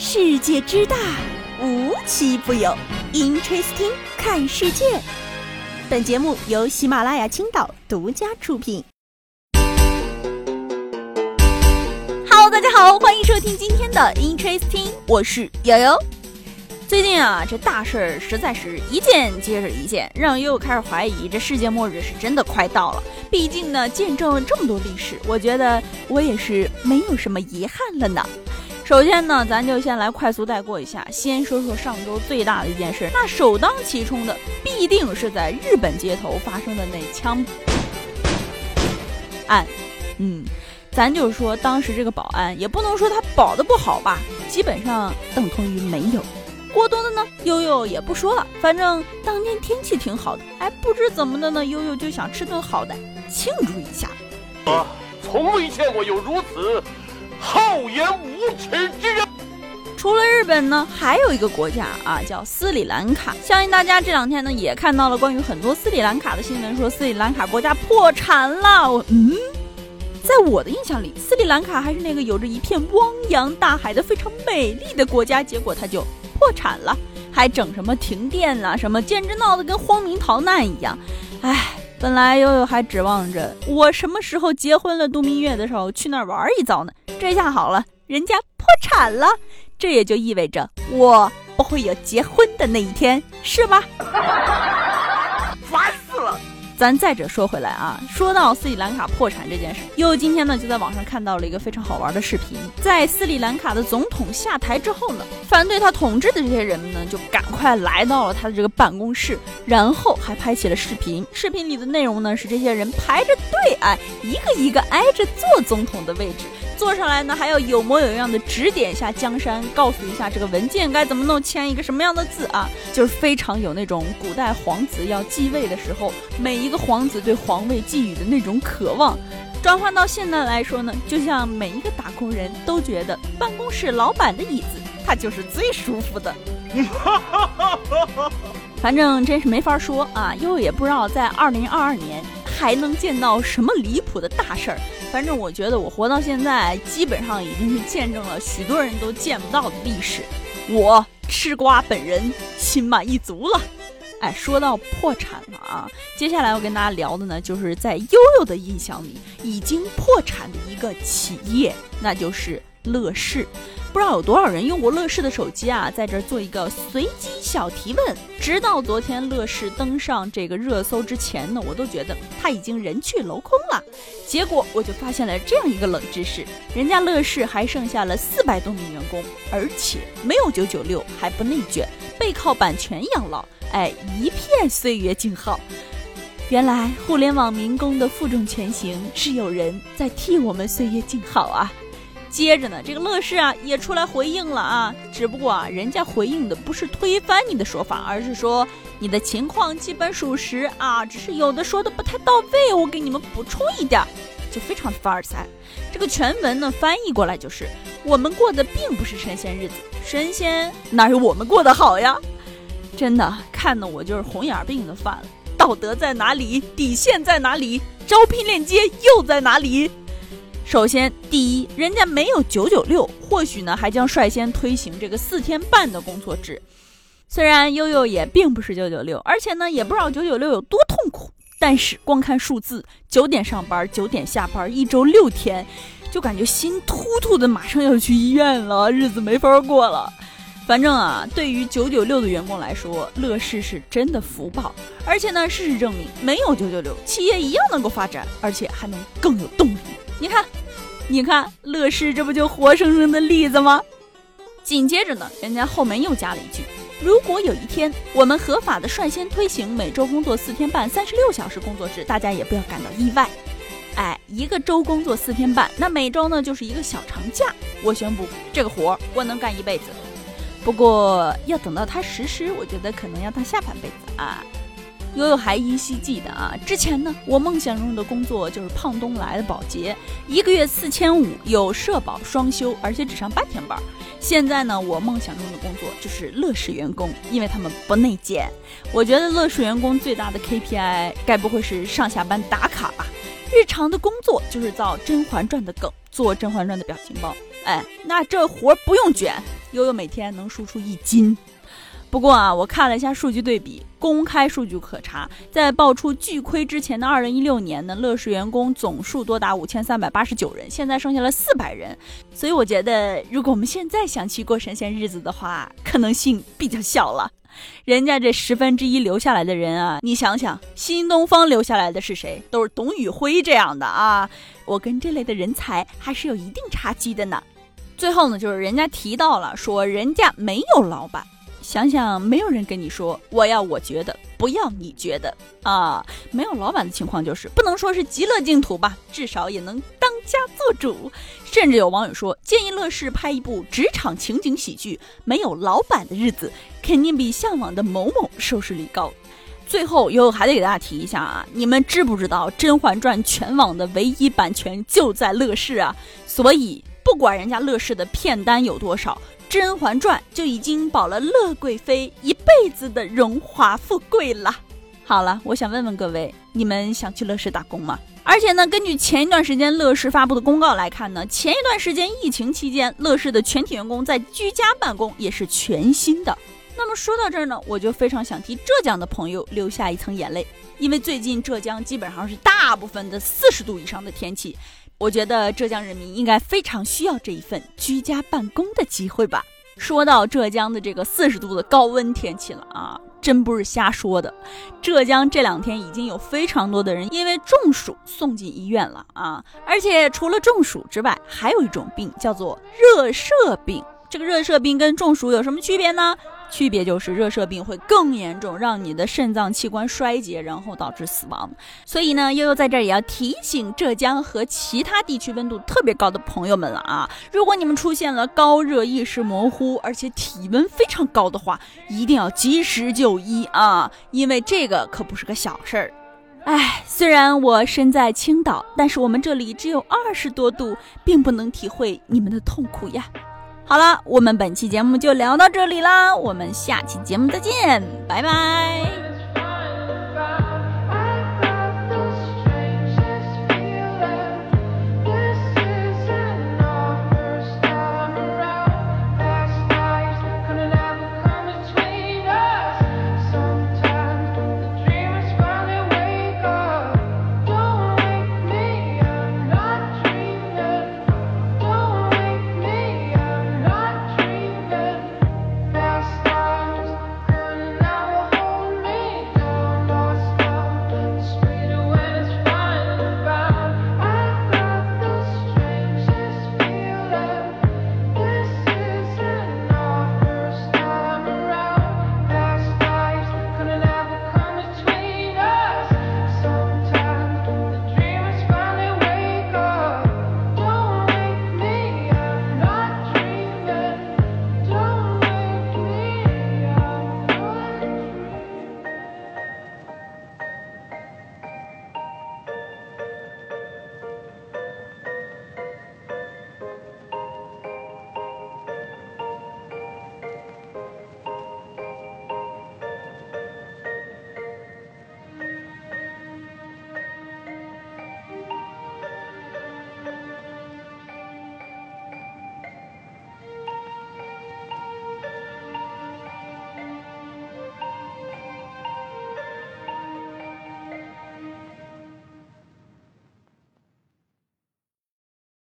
世界之大，无奇不有。Interesting，看世界。本节目由喜马拉雅青岛独家出品。Hello，大家好，欢迎收听今天的 Interesting，我是悠悠。最近啊，这大事儿实在是一件接着一件，让悠悠开始怀疑这世界末日是真的快到了。毕竟呢，见证了这么多历史，我觉得我也是没有什么遗憾了呢。首先呢，咱就先来快速带过一下，先说说上周最大的一件事。那首当其冲的，必定是在日本街头发生的那枪案。嗯，咱就说当时这个保安，也不能说他保的不好吧，基本上等同于没有。过多的呢，悠悠也不说了，反正当天天气挺好的。哎，不知怎么的呢，悠悠就想吃顿好的，庆祝一下。啊，从未见过有如此。厚颜无耻之人！除了日本呢，还有一个国家啊，叫斯里兰卡。相信大家这两天呢，也看到了关于很多斯里兰卡的新闻，说斯里兰卡国家破产了。嗯，在我的印象里，斯里兰卡还是那个有着一片汪洋大海的非常美丽的国家，结果它就破产了，还整什么停电啊，什么，简直闹得跟荒民逃难一样。唉。本来悠悠还指望着我什么时候结婚了度蜜月的时候去那儿玩一遭呢，这下好了，人家破产了，这也就意味着我不会有结婚的那一天，是吧？咱再者说回来啊，说到斯里兰卡破产这件事，又今天呢就在网上看到了一个非常好玩的视频，在斯里兰卡的总统下台之后呢，反对他统治的这些人们呢就赶快来到了他的这个办公室，然后还拍起了视频。视频里的内容呢是这些人排着队，哎，一个一个挨着坐总统的位置。坐上来呢，还要有模有样的指点一下江山，告诉一下这个文件该怎么弄，签一个什么样的字啊，就是非常有那种古代皇子要继位的时候，每一个皇子对皇位寄予的那种渴望。转换到现在来说呢，就像每一个打工人都觉得办公室老板的椅子，他就是最舒服的。反正真是没法说啊，悠悠也不知道在二零二二年还能见到什么离谱的大事儿。反正我觉得我活到现在，基本上已经是见证了许多人都见不到的历史。我吃瓜本人心满意足了。哎，说到破产了啊，接下来我跟大家聊的呢，就是在悠悠的印象里已经破产的一个企业，那就是乐视。不知道有多少人用过乐视的手机啊？在这儿做一个随机小提问。直到昨天乐视登上这个热搜之前呢，我都觉得他已经人去楼空了。结果我就发现了这样一个冷知识：人家乐视还剩下了四百多名员工，而且没有九九六，还不内卷，背靠版权养老，哎，一片岁月静好。原来互联网民工的负重前行，是有人在替我们岁月静好啊。接着呢，这个乐视啊也出来回应了啊，只不过啊，人家回应的不是推翻你的说法，而是说你的情况基本属实啊，只是有的说的不太到位，我给你们补充一点，就非常凡尔赛。这个全文呢翻译过来就是：我们过的并不是神仙日子，神仙哪有我们过得好呀？真的看的我就是红眼病都犯了，道德在哪里？底线在哪里？招聘链接又在哪里？首先，第一，人家没有九九六，或许呢还将率先推行这个四天半的工作制。虽然悠悠也并不是九九六，而且呢也不知道九九六有多痛苦，但是光看数字，九点上班，九点下班，一周六天，就感觉心突突的，马上要去医院了，日子没法过了。反正啊，对于九九六的员工来说，乐视是真的福报。而且呢，事实证明，没有九九六，企业一样能够发展，而且还能更有动力。你看，你看，乐视这不就活生生的例子吗？紧接着呢，人家后面又加了一句：如果有一天我们合法的率先推行每周工作四天半、三十六小时工作制，大家也不要感到意外。哎，一个周工作四天半，那每周呢就是一个小长假。我宣布，这个活儿我能干一辈子。不过要等到它实施，我觉得可能要到下半辈子啊。悠悠还依稀记得啊，之前呢，我梦想中的工作就是胖东来的保洁，一个月四千五，有社保双休，而且只上半天班。现在呢，我梦想中的工作就是乐视员工，因为他们不内卷。我觉得乐视员工最大的 KPI 该不会是上下班打卡吧？日常的工作就是造《甄嬛传》的梗，做《甄嬛传》的表情包。哎，那这活不用卷，悠悠每天能输出一斤。不过啊，我看了一下数据对比，公开数据可查，在爆出巨亏之前的二零一六年呢，乐视员工总数多达五千三百八十九人，现在剩下了四百人。所以我觉得，如果我们现在想去过神仙日子的话，可能性比较小了。人家这十分之一留下来的人啊，你想想，新东方留下来的是谁？都是董宇辉这样的啊。我跟这类的人才还是有一定差距的呢。最后呢，就是人家提到了说，人家没有老板。想想，没有人跟你说我要我觉得，不要你觉得啊。没有老板的情况就是不能说是极乐净土吧，至少也能当家做主。甚至有网友说，建议乐视拍一部职场情景喜剧，没有老板的日子肯定比向往的某某收视率高。最后，悠悠还得给大家提一下啊，你们知不知道《甄嬛传》全网的唯一版权就在乐视啊？所以，不管人家乐视的片单有多少。《甄嬛传》就已经保了乐贵妃一辈子的荣华富贵了。好了，我想问问各位，你们想去乐视打工吗？而且呢，根据前一段时间乐视发布的公告来看呢，前一段时间疫情期间，乐视的全体员工在居家办公也是全新的。那么说到这儿呢，我就非常想替浙江的朋友流下一层眼泪，因为最近浙江基本上是大部分的四十度以上的天气。我觉得浙江人民应该非常需要这一份居家办公的机会吧。说到浙江的这个四十度的高温天气了啊，真不是瞎说的。浙江这两天已经有非常多的人因为中暑送进医院了啊，而且除了中暑之外，还有一种病叫做热射病。这个热射病跟中暑有什么区别呢？区别就是热射病会更严重，让你的肾脏器官衰竭，然后导致死亡。所以呢，悠悠在这儿也要提醒浙江和其他地区温度特别高的朋友们了啊！如果你们出现了高热、意识模糊，而且体温非常高的话，一定要及时就医啊，因为这个可不是个小事儿。哎，虽然我身在青岛，但是我们这里只有二十多度，并不能体会你们的痛苦呀。好了，我们本期节目就聊到这里啦，我们下期节目再见，拜拜。